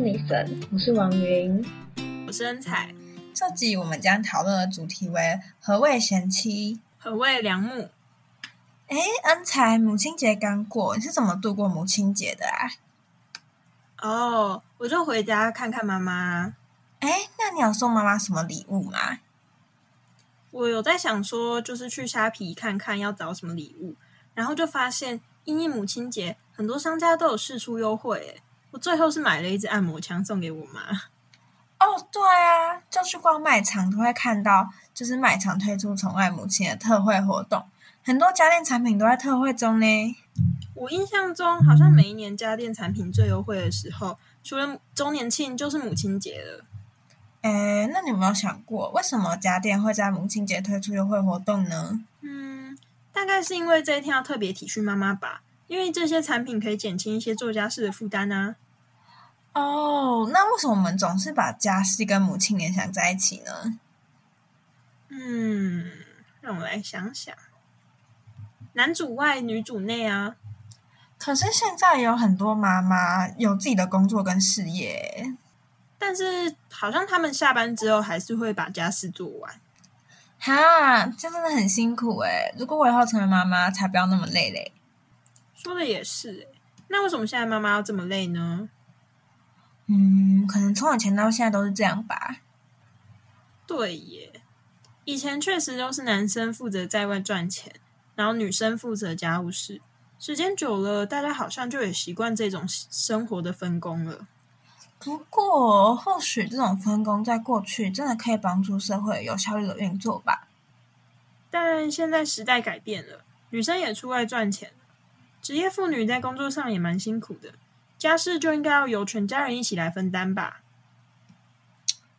女孩 Feminism，我是王云，我是恩彩。这集我们将讨论的主题为何谓贤妻，何谓良母？哎，恩彩，母亲节刚过，你是怎么度过母亲节的啊？哦，我就回家看看妈妈。哎，那你有送妈妈什么礼物吗？我有在想说，就是去虾皮看看要找什么礼物，然后就发现。因为母亲节，很多商家都有试出优惠，诶我最后是买了一支按摩枪送给我妈。哦，对啊，就去逛卖场都会看到，就是卖场推出宠爱母亲的特惠活动，很多家电产品都在特惠中呢。我印象中，好像每一年家电产品最优惠的时候，除了周年庆，就是母亲节了。诶，那你有没有想过，为什么家电会在母亲节推出优惠活动呢？嗯。大概是因为这一天要特别体恤妈妈吧，因为这些产品可以减轻一些做家事的负担啊。哦，那为什么我们总是把家事跟母亲联想在一起呢？嗯，让我来想想，男主外女主内啊。可是现在有很多妈妈有自己的工作跟事业，但是好像他们下班之后还是会把家事做完。哈，这真的很辛苦哎！如果我以后成为妈妈，才不要那么累嘞。说的也是那为什么现在妈妈要这么累呢？嗯，可能从以前到现在都是这样吧。对耶，以前确实都是男生负责在外赚钱，然后女生负责家务事。时间久了，大家好像就也习惯这种生活的分工了。不过，或许这种分工在过去真的可以帮助社会有效率的运作吧。但现在时代改变了，女生也出外赚钱，职业妇女在工作上也蛮辛苦的，家事就应该要由全家人一起来分担吧。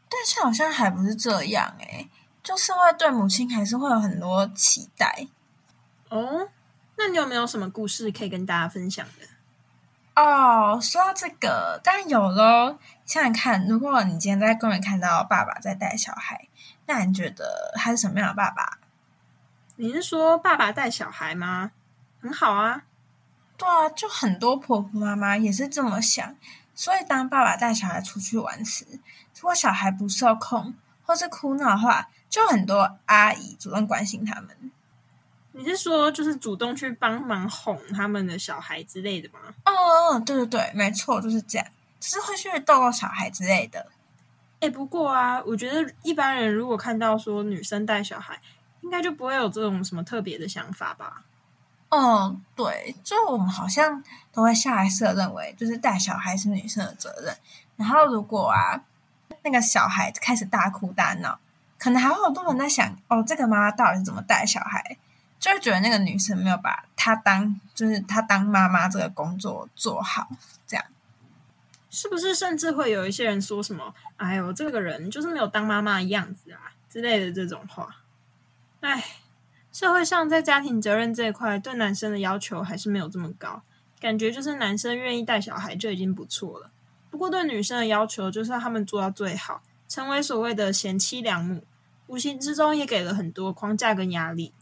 但是好像还不是这样诶，就是会对母亲还是会有很多期待。哦，那你有没有什么故事可以跟大家分享的？哦，说到这个，当然有喽。想想看，如果你今天在公园看到爸爸在带小孩，那你觉得他是什么样的爸爸？你是说爸爸带小孩吗？很好啊。对啊，就很多婆婆妈妈也是这么想。所以，当爸爸带小孩出去玩时，如果小孩不受控或是哭闹的话，就很多阿姨主动关心他们。你是说，就是主动去帮忙哄他们的小孩之类的吗？哦，对对对，没错，就是这样，就是会去逗逗小孩之类的。哎，不过啊，我觉得一般人如果看到说女生带小孩，应该就不会有这种什么特别的想法吧？哦，对，就我们好像都会下意识认为，就是带小孩是女生的责任。然后如果啊，那个小孩开始大哭大闹，可能还会有多人在想，哦，这个妈妈到底是怎么带小孩？就会觉得那个女生没有把她当，就是她当妈妈这个工作做好，这样是不是？甚至会有一些人说什么：“哎呦，这个人就是没有当妈妈的样子啊”之类的这种话。哎，社会上在家庭责任这一块，对男生的要求还是没有这么高，感觉就是男生愿意带小孩就已经不错了。不过对女生的要求，就是他们做到最好，成为所谓的贤妻良母，无形之中也给了很多框架跟压力。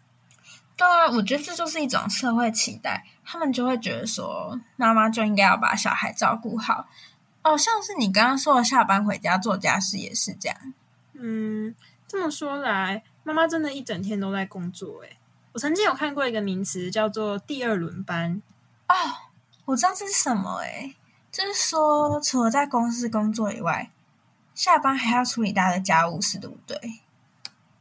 对啊，我觉得这就是一种社会期待，他们就会觉得说，妈妈就应该要把小孩照顾好。哦，像是你刚刚说的，下班回家做家事也是这样。嗯，这么说来，妈妈真的一整天都在工作。诶我曾经有看过一个名词叫做“第二轮班”。哦，我知道这是什么。诶就是说，除了在公司工作以外，下班还要处理大家的家务事，对不对？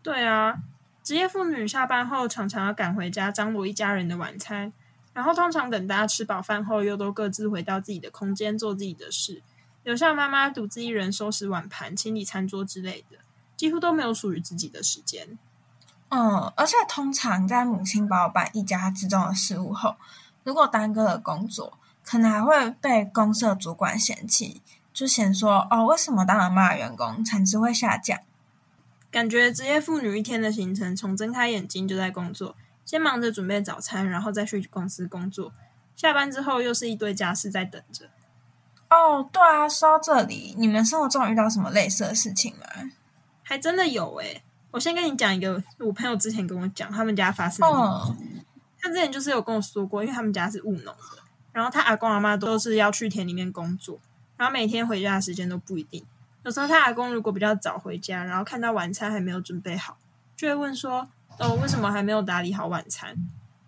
对啊。职业妇女下班后常常要赶回家张罗一家人的晚餐，然后通常等大家吃饱饭后，又都各自回到自己的空间做自己的事，留下妈妈独自一人收拾碗盘、清理餐桌之类的，几乎都没有属于自己的时间。嗯，而且通常在母亲包办一家之中的事务后，如果耽搁了工作，可能还会被公司的主管嫌弃，就嫌说：“哦，为什么当了妈的员工产值会下降？”感觉职业妇女一天的行程，从睁开眼睛就在工作，先忙着准备早餐，然后再去公司工作。下班之后又是一堆家事在等着。哦，对啊，说到这里，你们生活中遇到什么类似的事情吗？还真的有诶。我先跟你讲一个，我朋友之前跟我讲，他们家发生的事。他之前就是有跟我说过，因为他们家是务农的，然后他阿公阿妈都是要去田里面工作，然后每天回家的时间都不一定。有时候他阿公如果比较早回家，然后看到晚餐还没有准备好，就会问说：“哦，为什么还没有打理好晚餐？”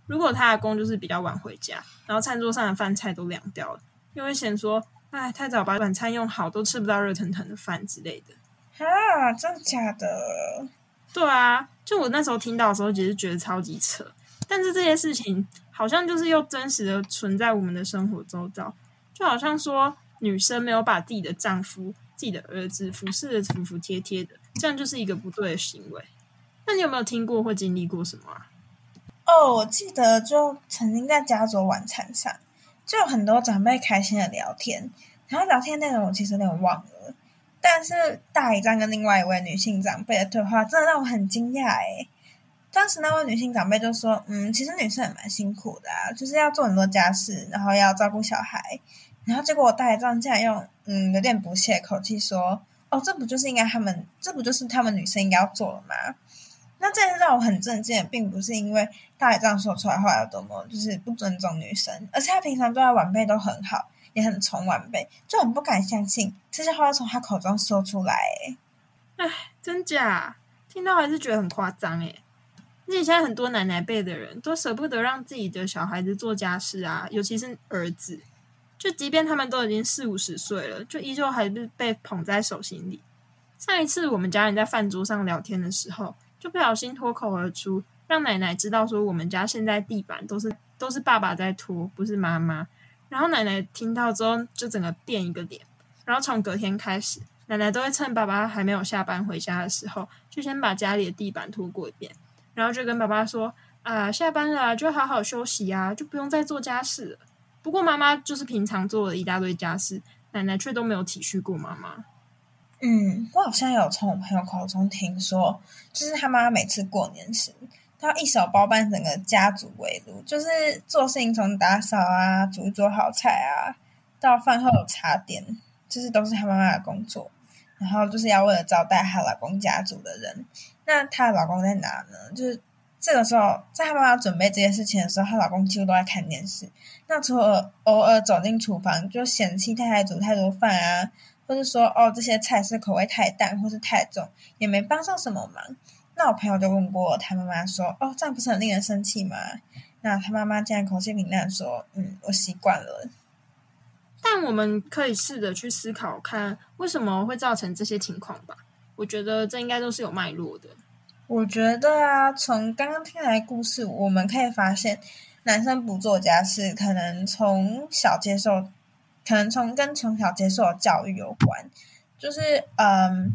如果他阿公就是比较晚回家，然后餐桌上的饭菜都凉掉了，又会嫌说：“哎，太早把晚餐用好，都吃不到热腾腾的饭之类的。”啊，真的假的？对啊，就我那时候听到的时候，其实觉得超级扯。但是这些事情好像就是又真实的存在我们的生活周遭，就好像说女生没有把自己的丈夫。自己的儿子服侍的服服帖帖的，这样就是一个不对的行为。那你有没有听过或经历过什么啊？哦，我记得就曾经在家族晚餐上，就有很多长辈开心的聊天，然后聊天内容我其实有点忘了，但是大姨丈跟另外一位女性长辈的对话，真的让我很惊讶诶。当时那位女性长辈就说：“嗯，其实女生也蛮辛苦的，就是要做很多家事，然后要照顾小孩。”然后结果我大姨丈竟然用嗯有点不屑口气说：“哦，这不就是应该他们，这不就是他们女生应该要做的吗？”那这件事让我很震惊，并不是因为大姨丈说出来话有多么就是不尊重女生，而且他平常对他晚辈都很好，也很宠晚辈，就很不敢相信这些话要从他口中说出来。哎，真假？听到还是觉得很夸张哎！而且现在很多奶奶辈的人都舍不得让自己的小孩子做家事啊，尤其是儿子。就即便他们都已经四五十岁了，就依旧还是被捧在手心里。上一次我们家人在饭桌上聊天的时候，就不小心脱口而出，让奶奶知道说我们家现在地板都是都是爸爸在拖，不是妈妈。然后奶奶听到之后，就整个变一个脸。然后从隔天开始，奶奶都会趁爸爸还没有下班回家的时候，就先把家里的地板拖过一遍，然后就跟爸爸说：“啊，下班了就好好休息啊，就不用再做家事了。”不过妈妈就是平常做了一大堆家事，奶奶却都没有体恤过妈妈。嗯，我好像有从我朋友口中听说，就是他妈每次过年时，他一手包办整个家族围炉，就是做事情从打扫啊、煮一桌好菜啊，到饭后茶点，就是都是他妈妈的工作。然后就是要为了招待她老公家族的人。那她的老公在哪呢？就是。这个时候，在她妈妈准备这件事情的时候，她老公几乎都在看电视。那除了偶尔走进厨房，就嫌弃太太煮太多饭啊，或者说哦这些菜是口味太淡或是太重，也没帮上什么忙。那我朋友就问过他妈妈说：“哦，这样不是很令人生气吗？”那他妈妈竟然口气平淡说：“嗯，我习惯了。”但我们可以试着去思考，看为什么会造成这些情况吧。我觉得这应该都是有脉络的。我觉得啊，从刚刚听来故事，我们可以发现，男生不做家事，可能从小接受，可能从跟从小接受的教育有关。就是，嗯，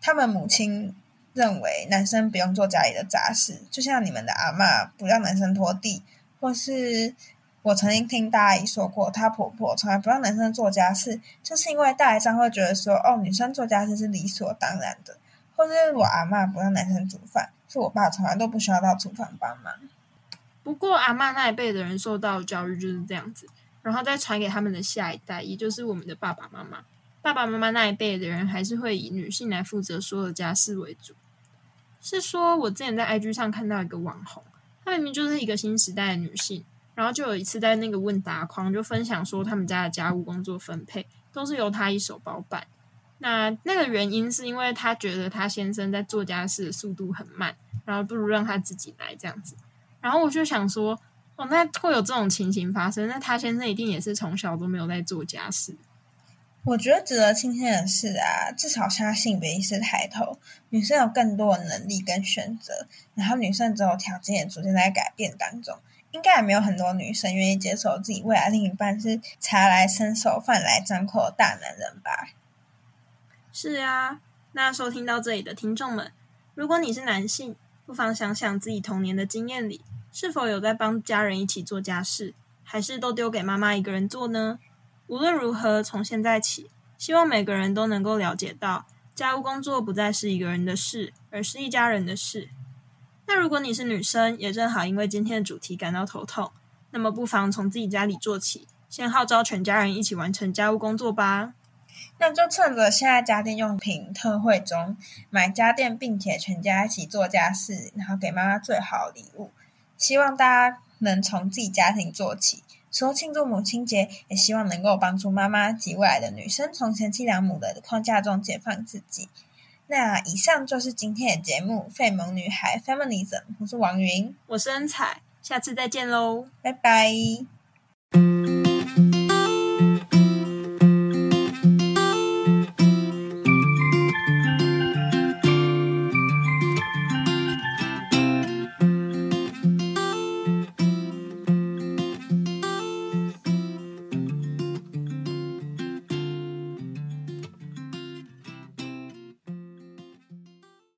他们母亲认为男生不用做家里的杂事，就像你们的阿妈不让男生拖地，或是我曾经听大阿姨说过，她婆婆从来不让男生做家事，就是因为大姨丈会觉得说，哦，女生做家事是理所当然的。或是我阿妈不让男生煮饭，是我爸从来都不需要到厨房帮忙。不过阿妈那一辈的人受到教育就是这样子，然后再传给他们的下一代，也就是我们的爸爸妈妈。爸爸妈妈那一辈的人还是会以女性来负责所有家事为主。是说，我之前在 IG 上看到一个网红，她明明就是一个新时代的女性，然后就有一次在那个问答框就分享说，他们家的家务工作分配都是由她一手包办。那那个原因是因为他觉得他先生在做家事的速度很慢，然后不如让他自己来这样子。然后我就想说，哦，那会有这种情形发生，那他先生一定也是从小都没有在做家事。我觉得值得庆幸的是啊，至少现在性别意识抬头，女生有更多的能力跟选择，然后女生择偶条件也逐渐在改变当中。应该也没有很多女生愿意接受自己未来另一半是茶来伸手、饭来张口的大男人吧。是啊，那收听到这里的听众们，如果你是男性，不妨想想自己童年的经验里，是否有在帮家人一起做家事，还是都丢给妈妈一个人做呢？无论如何，从现在起，希望每个人都能够了解到，家务工作不再是一个人的事，而是一家人的事。那如果你是女生，也正好因为今天的主题感到头痛，那么不妨从自己家里做起，先号召全家人一起完成家务工作吧。那就趁着现在家电用品特惠中买家电，并且全家一起做家事，然后给妈妈最好礼物。希望大家能从自己家庭做起，除了庆祝母亲节，也希望能够帮助妈妈及未来的女生从贤妻良母的框架中解放自己。那以上就是今天的节目《费蒙女孩 Feminism》，我是王云，我是恩彩，下次再见喽，拜拜。